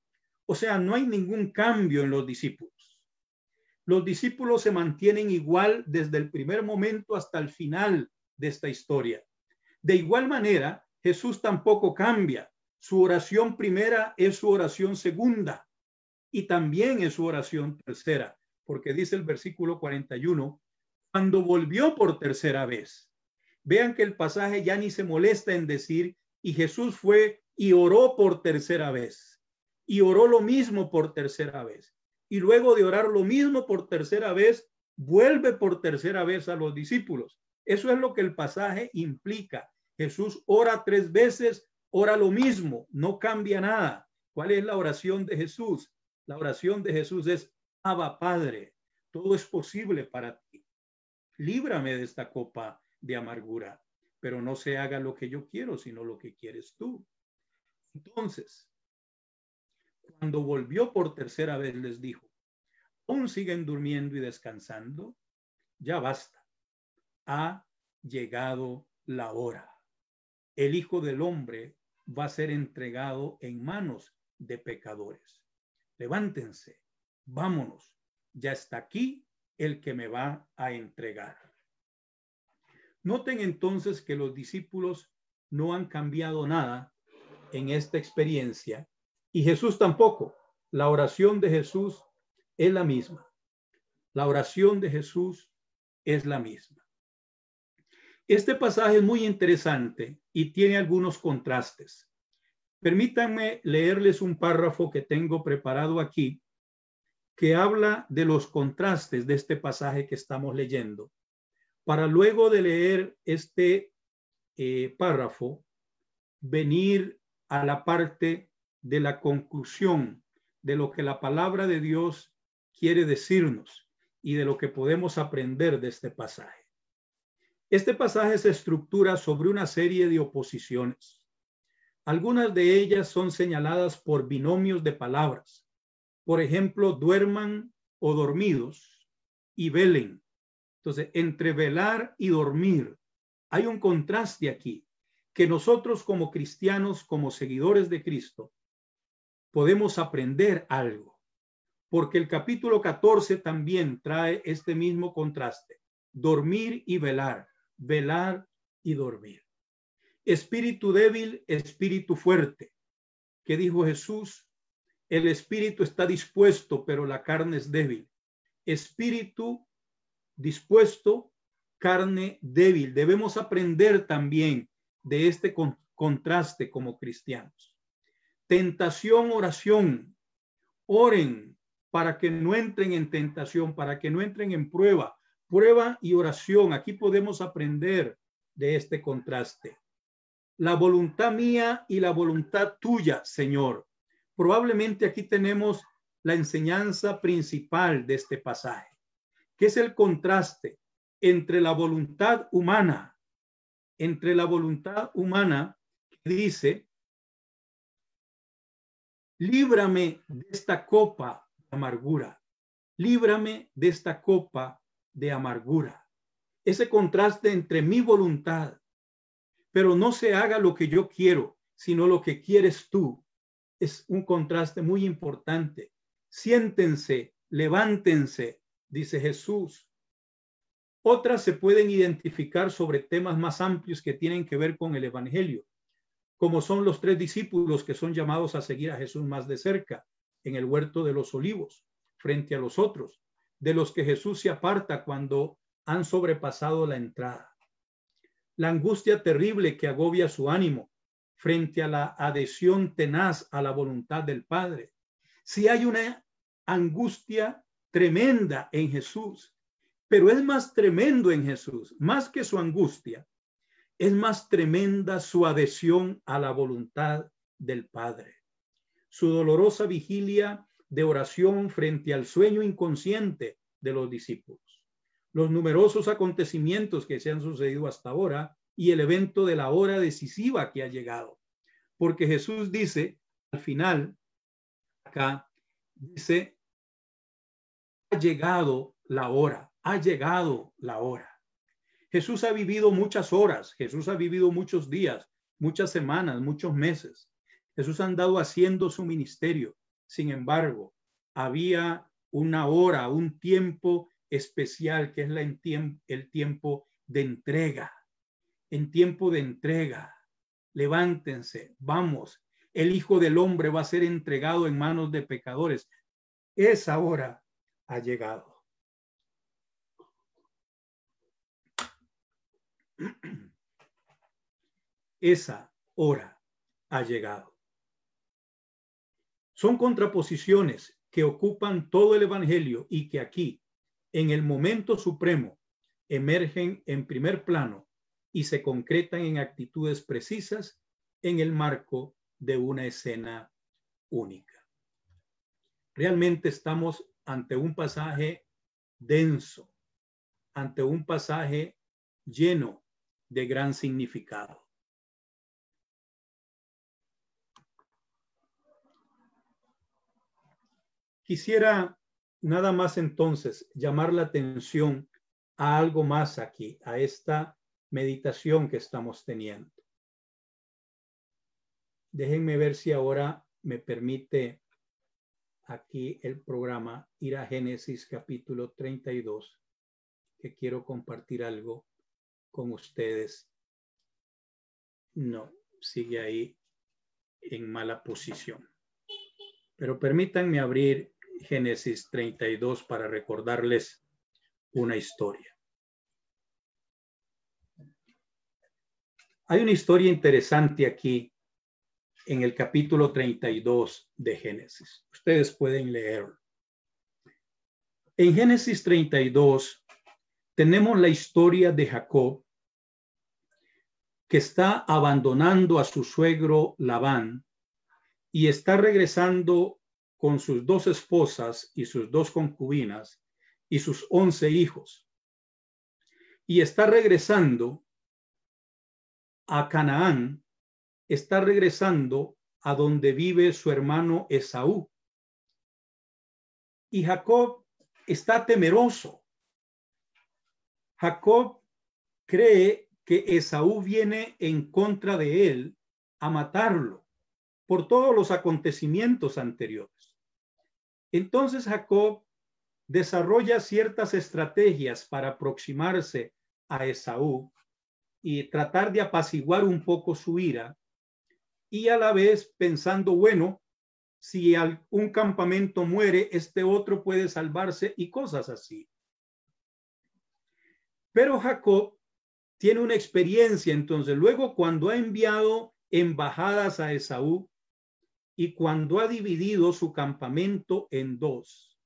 A: O sea, no hay ningún cambio en los discípulos. Los discípulos se mantienen igual desde el primer momento hasta el final de esta historia. De igual manera, Jesús tampoco cambia. Su oración primera es su oración segunda y también es su oración tercera, porque dice el versículo 41, cuando volvió por tercera vez. Vean que el pasaje ya ni se molesta en decir, y Jesús fue y oró por tercera vez, y oró lo mismo por tercera vez. Y luego de orar lo mismo por tercera vez, vuelve por tercera vez a los discípulos. Eso es lo que el pasaje implica. Jesús ora tres veces, ora lo mismo, no cambia nada. ¿Cuál es la oración de Jesús? La oración de Jesús es, Abba Padre, todo es posible para ti. Líbrame de esta copa de amargura, pero no se haga lo que yo quiero, sino lo que quieres tú. Entonces, cuando volvió por tercera vez, les dijo, ¿aún siguen durmiendo y descansando? Ya basta. Ha llegado la hora. El Hijo del Hombre va a ser entregado en manos de pecadores. Levántense, vámonos. Ya está aquí el que me va a entregar. Noten entonces que los discípulos no han cambiado nada en esta experiencia y Jesús tampoco. La oración de Jesús es la misma. La oración de Jesús es la misma. Este pasaje es muy interesante y tiene algunos contrastes. Permítanme leerles un párrafo que tengo preparado aquí que habla de los contrastes de este pasaje que estamos leyendo para luego de leer este eh, párrafo, venir a la parte de la conclusión de lo que la palabra de Dios quiere decirnos y de lo que podemos aprender de este pasaje. Este pasaje se estructura sobre una serie de oposiciones. Algunas de ellas son señaladas por binomios de palabras. Por ejemplo, duerman o dormidos y velen entonces, entre velar y dormir, hay un contraste aquí, que nosotros como cristianos, como seguidores de Cristo, podemos aprender algo, porque el capítulo 14 también trae este mismo contraste, dormir y velar, velar y dormir. Espíritu débil, espíritu fuerte. ¿Qué dijo Jesús? El espíritu está dispuesto, pero la carne es débil. Espíritu dispuesto, carne débil. Debemos aprender también de este contraste como cristianos. tentación, oración. Oren para que no entren en tentación, para que no entren en prueba. Prueba y oración. Aquí podemos aprender de este contraste. La voluntad mía y la voluntad tuya, Señor. Probablemente aquí tenemos la enseñanza principal de este pasaje, que es el contraste entre la voluntad humana, entre la voluntad humana que dice, líbrame de esta copa de amargura, líbrame de esta copa de amargura. Ese contraste entre mi voluntad, pero no se haga lo que yo quiero, sino lo que quieres tú, es un contraste muy importante. Siéntense, levántense, dice Jesús. Otras se pueden identificar sobre temas más amplios que tienen que ver con el Evangelio, como son los tres discípulos que son llamados a seguir a Jesús más de cerca en el huerto de los olivos, frente a los otros, de los que Jesús se aparta cuando han sobrepasado la entrada. La angustia terrible que agobia su ánimo frente a la adhesión tenaz a la voluntad del Padre. Si hay una angustia tremenda en Jesús, pero es más tremendo en Jesús, más que su angustia, es más tremenda su adhesión a la voluntad del Padre. Su dolorosa vigilia de oración frente al sueño inconsciente de los discípulos. Los numerosos acontecimientos que se han sucedido hasta ahora y el evento de la hora decisiva que ha llegado. Porque Jesús dice al final, acá, dice, llegado la hora, ha llegado la hora. Jesús ha vivido muchas horas, Jesús ha vivido muchos días, muchas semanas, muchos meses. Jesús ha andado haciendo su ministerio. Sin embargo, había una hora, un tiempo especial que es la el tiempo de entrega. En tiempo de entrega, levántense, vamos. El Hijo del Hombre va a ser entregado en manos de pecadores. Esa hora ha llegado. Esa hora ha llegado. Son contraposiciones que ocupan todo el Evangelio y que aquí, en el momento supremo, emergen en primer plano y se concretan en actitudes precisas en el marco de una escena única. Realmente estamos ante un pasaje denso, ante un pasaje lleno de gran significado. Quisiera nada más entonces llamar la atención a algo más aquí, a esta meditación que estamos teniendo. Déjenme ver si ahora me permite aquí el programa ir a Génesis capítulo 32, que quiero compartir algo con ustedes. No, sigue ahí en mala posición. Pero permítanme abrir Génesis 32 para recordarles una historia. Hay una historia interesante aquí en el capítulo 32 de Génesis. Ustedes pueden leerlo. En Génesis 32 tenemos la historia de Jacob que está abandonando a su suegro Labán y está regresando con sus dos esposas y sus dos concubinas y sus once hijos. Y está regresando a Canaán, está regresando a donde vive su hermano Esaú. Y Jacob está temeroso. Jacob cree que Esaú viene en contra de él a matarlo por todos los acontecimientos anteriores. Entonces Jacob desarrolla ciertas estrategias para aproximarse a Esaú y tratar de apaciguar un poco su ira y a la vez pensando, bueno, si un campamento muere, este otro puede salvarse y cosas así. Pero Jacob tiene una experiencia. Entonces, luego cuando ha enviado embajadas a Esaú, y cuando ha dividido su campamento en dos,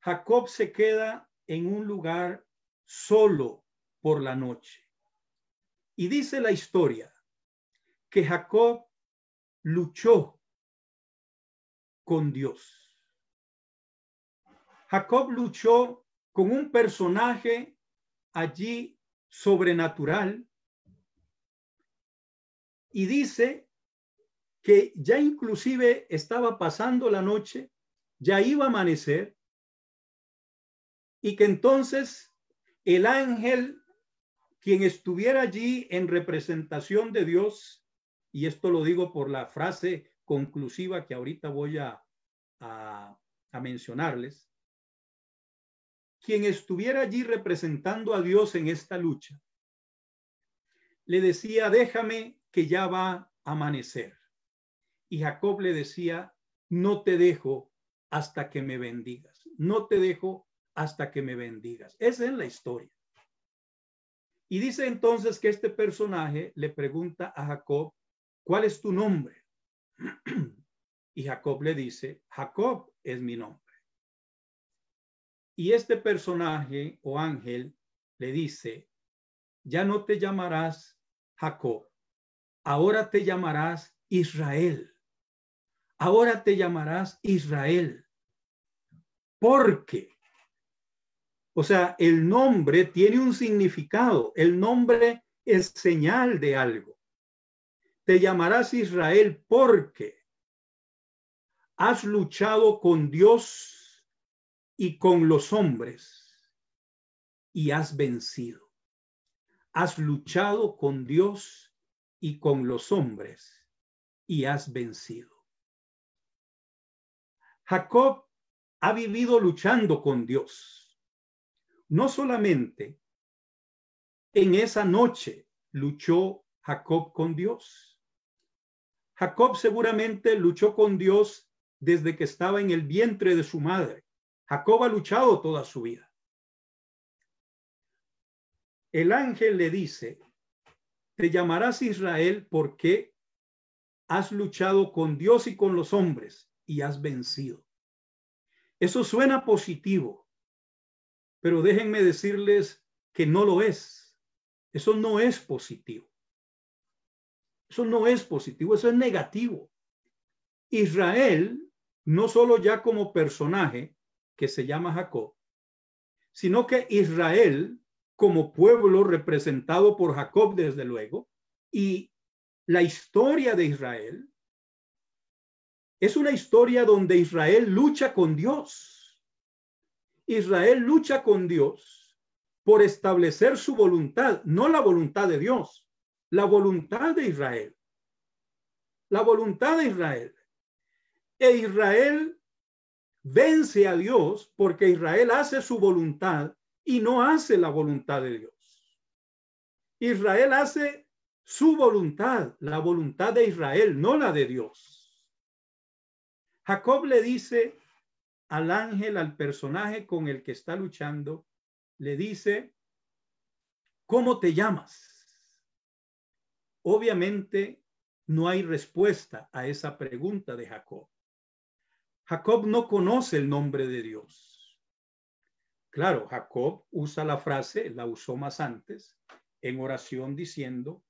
A: Jacob se queda en un lugar solo por la noche. Y dice la historia que Jacob luchó con Dios. Jacob luchó con un personaje allí sobrenatural y dice que ya inclusive estaba pasando la noche, ya iba a amanecer y que entonces el ángel, quien estuviera allí en representación de Dios, y esto lo digo por la frase conclusiva que ahorita voy a, mencionarles, quien estuviera allí representando a Dios en esta lucha, le decía, déjame que ya va a amanecer. Y Jacob le decía, no te dejo hasta que me bendigas, no te dejo hasta que me bendigas. Esa es la historia. Y dice entonces que este personaje le pregunta a Jacob, ¿cuál es tu nombre? Y Jacob le dice, Jacob es mi nombre. Y este personaje o ángel le dice, ya no te llamarás Jacob, ahora te llamarás Israel. Ahora te llamarás Israel. Porque o sea, el nombre tiene un significado. El nombre es señal de algo. Te llamarás Israel porque has luchado con Dios y con los hombres y has vencido. Has luchado con Dios y con los hombres y has vencido. Jacob ha vivido luchando con Dios no solamente en esa noche luchó Jacob con Dios. Jacob seguramente luchó con Dios desde que estaba en el vientre de su madre. Jacob ha luchado toda su vida. El ángel le dice, te llamarás Israel porque has luchado con Dios y con los hombres y has vencido. Eso suena positivo, pero déjenme decirles que no lo es. Eso no es positivo. Eso no es positivo, eso es negativo. Israel, no solo ya como personaje que se llama Jacob, sino que Israel como pueblo representado por Jacob desde luego, y la historia de Israel es una historia donde Israel lucha con Dios Israel lucha con Dios por establecer su voluntad, no la voluntad de Dios, la voluntad de Israel. La voluntad de Israel. E Israel vence a Dios porque Israel hace su voluntad y no hace la voluntad de Dios. Israel hace su voluntad, la voluntad de Israel, no la de Dios. Jacob le dice al ángel, al personaje con el que está luchando, le dice, ¿cómo te llamas? Obviamente no hay respuesta a esa pregunta de Jacob. Jacob no conoce el nombre de Dios. Claro, Jacob usa la frase, la usó más antes, en oración diciendo,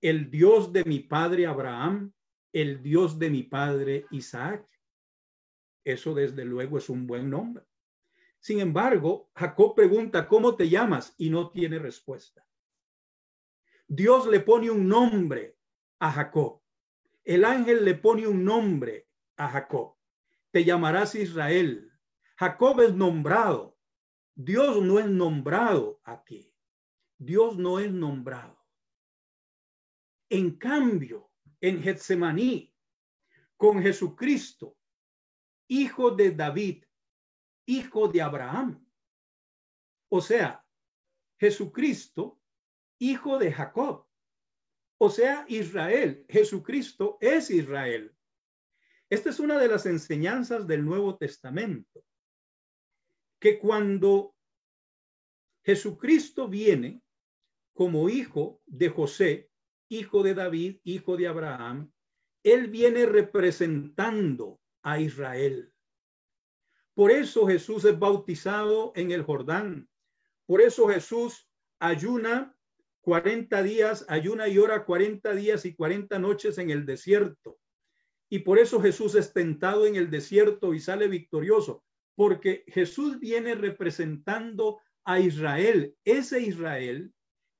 A: el Dios de mi padre Abraham, el Dios de mi padre Isaac. Eso desde luego es un buen nombre. Sin embargo, Jacob pregunta, ¿cómo te llamas? Y no tiene respuesta. Dios le pone un nombre a Jacob. El ángel le pone un nombre a Jacob. Te llamarás Israel. Jacob es nombrado. Dios no es nombrado aquí. Dios no es nombrado. En cambio, en Getsemaní, con Jesucristo, hijo de David, hijo de Abraham. O sea, Jesucristo, hijo de Jacob. O sea, Israel. Jesucristo es Israel. Esta es una de las enseñanzas del Nuevo Testamento, que cuando Jesucristo viene como hijo de José, hijo de David, hijo de Abraham, Él viene representando a Israel. Por eso Jesús es bautizado en el Jordán. Por eso Jesús ayuna 40 días, ayuna y ora 40 días y 40 noches en el desierto. Y por eso Jesús es tentado en el desierto y sale victorioso, porque Jesús viene representando a Israel, ese Israel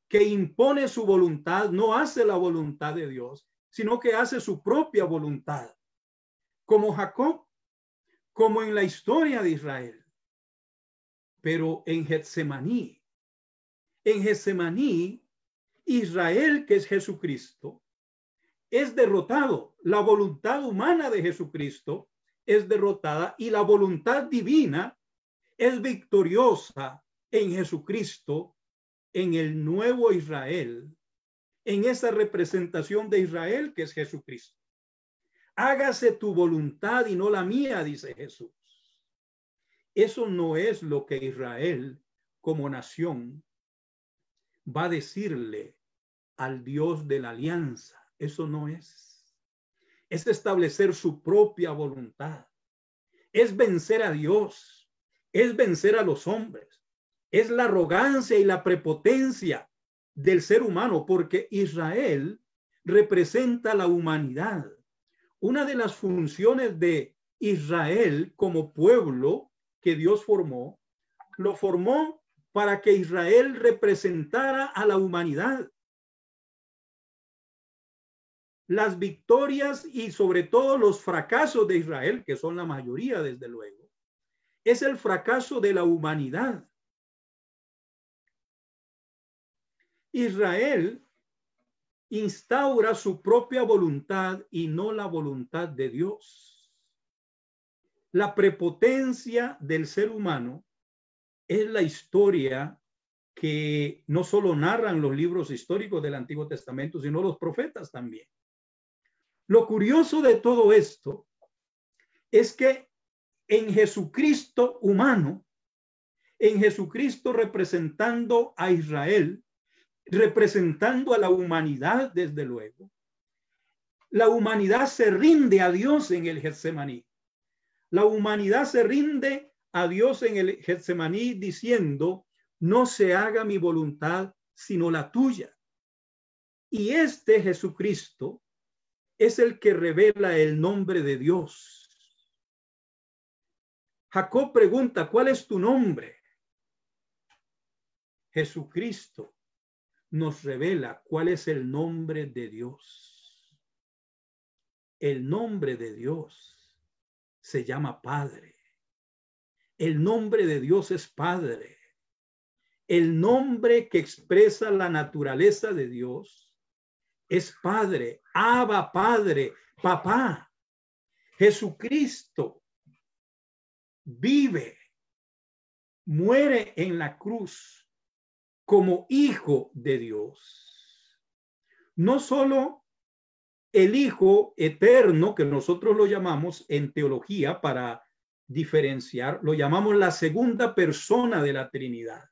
A: que impone su voluntad, no hace la voluntad de Dios, sino que hace su propia voluntad, como Jacob, como en la historia de Israel. Pero en Getsemaní, en Getsemaní, Israel, que es Jesucristo, es derrotado. La voluntad humana de Jesucristo es derrotada y la voluntad divina es victoriosa en Jesucristo, en el nuevo Israel, en esa representación de Israel que es Jesucristo. Hágase tu voluntad y no la mía, dice Jesús. Eso no es lo que Israel como nación va a decirle al Dios de la alianza. Eso no es. Es establecer su propia voluntad. Es vencer a Dios. Es vencer a los hombres es la arrogancia y la prepotencia del ser humano, porque Israel representa la humanidad. Una de las funciones de Israel como pueblo que Dios formó, lo formó para que Israel representara a la humanidad. Las victorias y sobre todo los fracasos de Israel, que son la mayoría desde luego, es el fracaso de la humanidad. Israel instaura su propia voluntad y no la voluntad de Dios. La prepotencia del ser humano es la historia que no solo narran los libros históricos del Antiguo Testamento, sino los profetas también. Lo curioso de todo esto es que en Jesucristo humano, en Jesucristo representando a Israel, representando a la humanidad, desde luego. La humanidad se rinde a Dios en el Getsemaní. La humanidad se rinde a Dios en el Getsemaní diciendo, no se haga mi voluntad, sino la tuya. Y este Jesucristo es el que revela el nombre de Dios. Jacob pregunta, ¿cuál es tu nombre? Jesucristo nos revela cuál es el nombre de Dios. El nombre de Dios se llama Padre. El nombre de Dios es Padre. El nombre que expresa la naturaleza de Dios es Padre, Abba Padre, Papá. Jesucristo vive, muere en la cruz como hijo de Dios. No solo el hijo eterno, que nosotros lo llamamos en teología para diferenciar, lo llamamos la segunda persona de la Trinidad.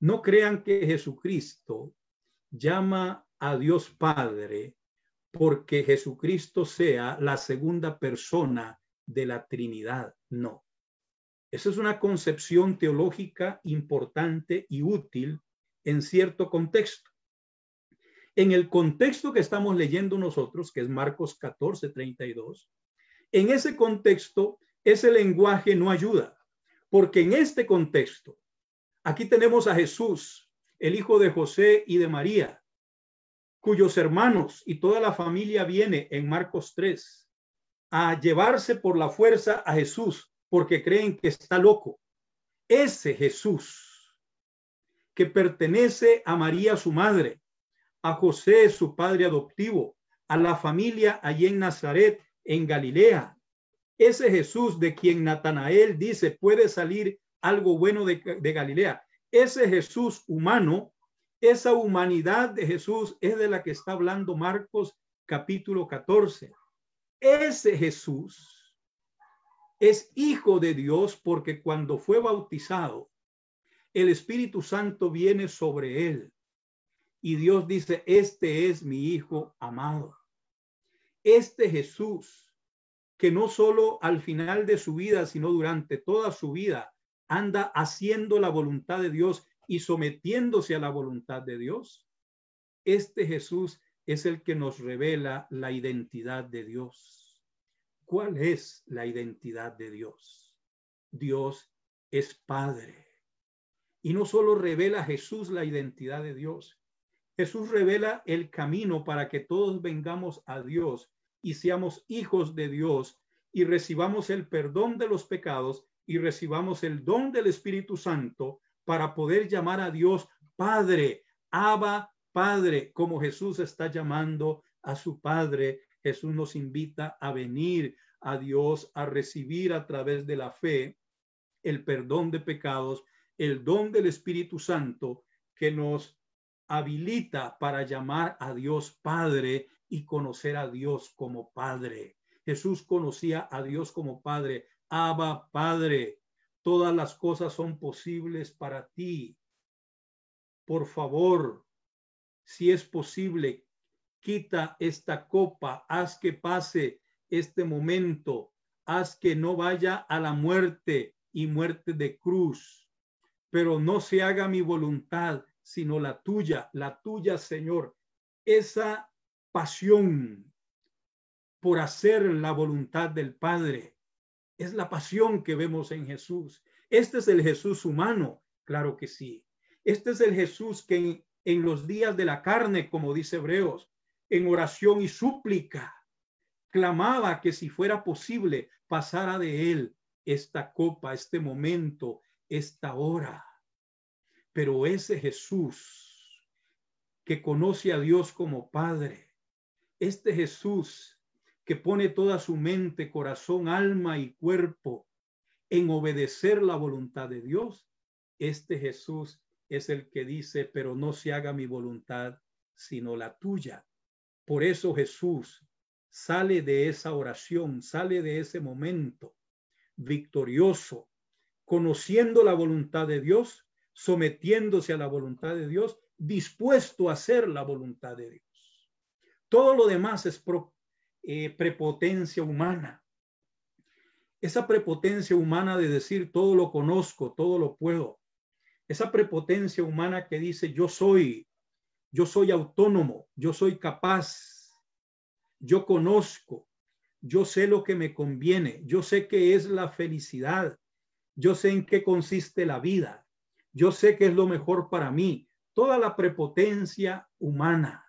A: No crean que Jesucristo llama a Dios Padre porque Jesucristo sea la segunda persona de la Trinidad. No. Esa es una concepción teológica importante y útil en cierto contexto. En el contexto que estamos leyendo nosotros, que es Marcos 14, 32, en ese contexto ese lenguaje no ayuda, porque en este contexto, aquí tenemos a Jesús, el hijo de José y de María, cuyos hermanos y toda la familia viene en Marcos 3 a llevarse por la fuerza a Jesús porque creen que está loco. Ese Jesús que pertenece a María, su madre, a José, su padre adoptivo, a la familia allí en Nazaret, en Galilea. Ese Jesús de quien Natanael dice puede salir algo bueno de, Galilea. Ese Jesús humano, esa humanidad de Jesús es de la que está hablando Marcos capítulo 14. Ese Jesús es hijo de Dios porque cuando fue bautizado, el Espíritu Santo viene sobre él. Y Dios dice, este es mi hijo amado. Este Jesús, que no solo al final de su vida, sino durante toda su vida, anda haciendo la voluntad de Dios y sometiéndose a la voluntad de Dios. Este Jesús es el que nos revela la identidad de Dios. ¿Cuál es la identidad de Dios? Dios es Padre. Y no solo revela Jesús la identidad de Dios, Jesús revela el camino para que todos vengamos a Dios y seamos hijos de Dios y recibamos el perdón de los pecados y recibamos el don del Espíritu Santo para poder llamar a Dios Padre, Abba, Padre, como Jesús está llamando a su Padre. Jesús nos invita a venir a Dios, a recibir a través de la fe el perdón de pecados, el don del Espíritu Santo que nos habilita para llamar a Dios Padre y conocer a Dios como Padre. Jesús conocía a Dios como Padre. Abba, Padre, todas las cosas son posibles para ti. Por favor, si es posible, quita esta copa, haz que pase este momento, haz que no vaya a la muerte y muerte de cruz, pero no se haga mi voluntad, sino la tuya, la tuya, Señor. Esa pasión por hacer la voluntad del Padre es la pasión que vemos en Jesús. Este es el Jesús humano, claro que sí. Este es el Jesús que en, los días de la carne, como dice Hebreos, en oración y súplica, clamaba que si fuera posible pasara de él esta copa, este momento, esta hora. Pero ese Jesús que conoce a Dios como Padre, este Jesús que pone toda su mente, corazón, alma y cuerpo en obedecer la voluntad de Dios, este Jesús es el que dice, pero no se haga mi voluntad, sino la tuya. Por eso Jesús sale de esa oración, sale de ese momento victorioso, conociendo la voluntad de Dios sometiéndose a la voluntad de Dios, dispuesto a hacer la voluntad de Dios. Todo lo demás es eh, prepotencia humana. Esa prepotencia humana de decir todo lo conozco, todo lo puedo. Esa prepotencia humana que dice yo soy, yo soy autónomo, yo soy capaz, yo conozco, yo sé lo que me conviene, yo sé qué es la felicidad, yo sé en qué consiste la vida, yo sé que es lo mejor para mí. Toda la prepotencia humana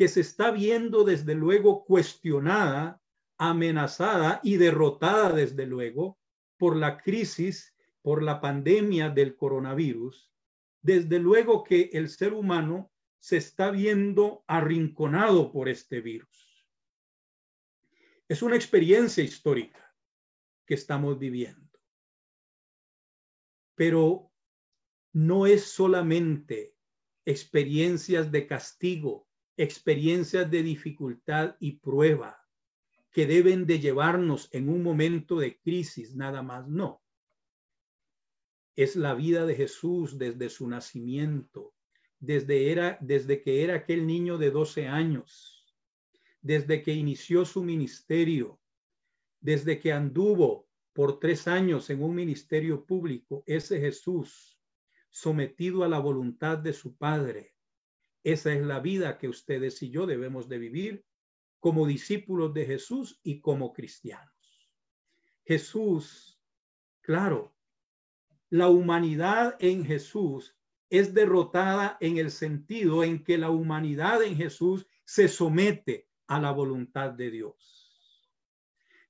A: que se está viendo desde luego cuestionada, amenazada y derrotada desde luego por la crisis, por la pandemia del coronavirus, desde luego que el ser humano se está viendo arrinconado por este virus. Es una experiencia histórica que estamos viviendo. Pero no es solamente experiencias de castigo, experiencias de dificultad y prueba que deben de llevarnos en un momento de crisis, nada más, no. Es la vida de Jesús desde su nacimiento, desde, era, desde que era aquel niño de 12 años, desde que inició su ministerio, desde que anduvo por tres años en un ministerio público, ese Jesús sometido a la voluntad de su Padre. Esa es la vida que ustedes y yo debemos de vivir como discípulos de Jesús y como cristianos. Jesús, claro, la humanidad en Jesús es derrotada en el sentido en que la humanidad en Jesús se somete a la voluntad de Dios.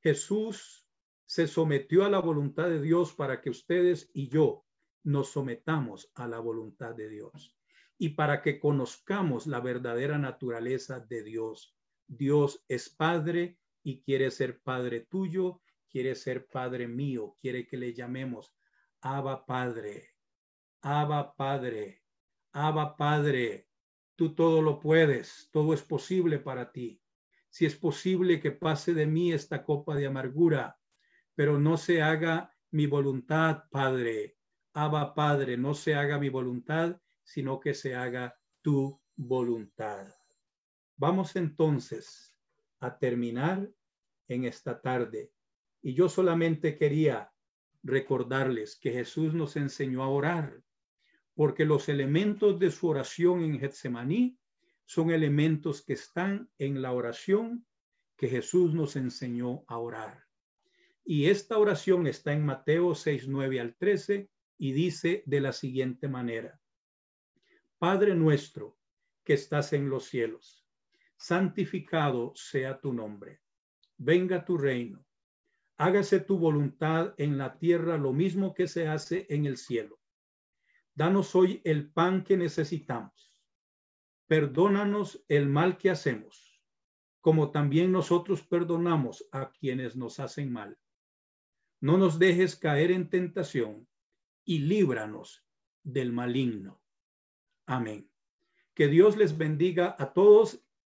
A: Jesús se sometió a la voluntad de Dios para que ustedes y yo nos sometamos a la voluntad de Dios y para que conozcamos la verdadera naturaleza de Dios. Dios es Padre y quiere ser Padre tuyo, quiere ser Padre mío, quiere que le llamemos Abba Padre, Abba Padre, Abba Padre. Tú todo lo puedes, todo es posible para ti. Si es posible que pase de mí esta copa de amargura, pero no se haga mi voluntad, Padre, Abba Padre, no se haga mi voluntad, sino que se haga tu voluntad. Vamos entonces a terminar en esta tarde. Y yo solamente quería recordarles que Jesús nos enseñó a orar, porque los elementos de su oración en Getsemaní son elementos que están en la oración que Jesús nos enseñó a orar. Y esta oración está en Mateo 6, 9 al 13 y dice de la siguiente manera. Padre nuestro que estás en los cielos, santificado sea tu nombre. Venga tu reino. Hágase tu voluntad en la tierra lo mismo que se hace en el cielo. Danos hoy el pan que necesitamos. Perdónanos el mal que hacemos, como también nosotros perdonamos a quienes nos hacen mal. No nos dejes caer en tentación y líbranos del maligno. Amén. Que Dios les bendiga a todos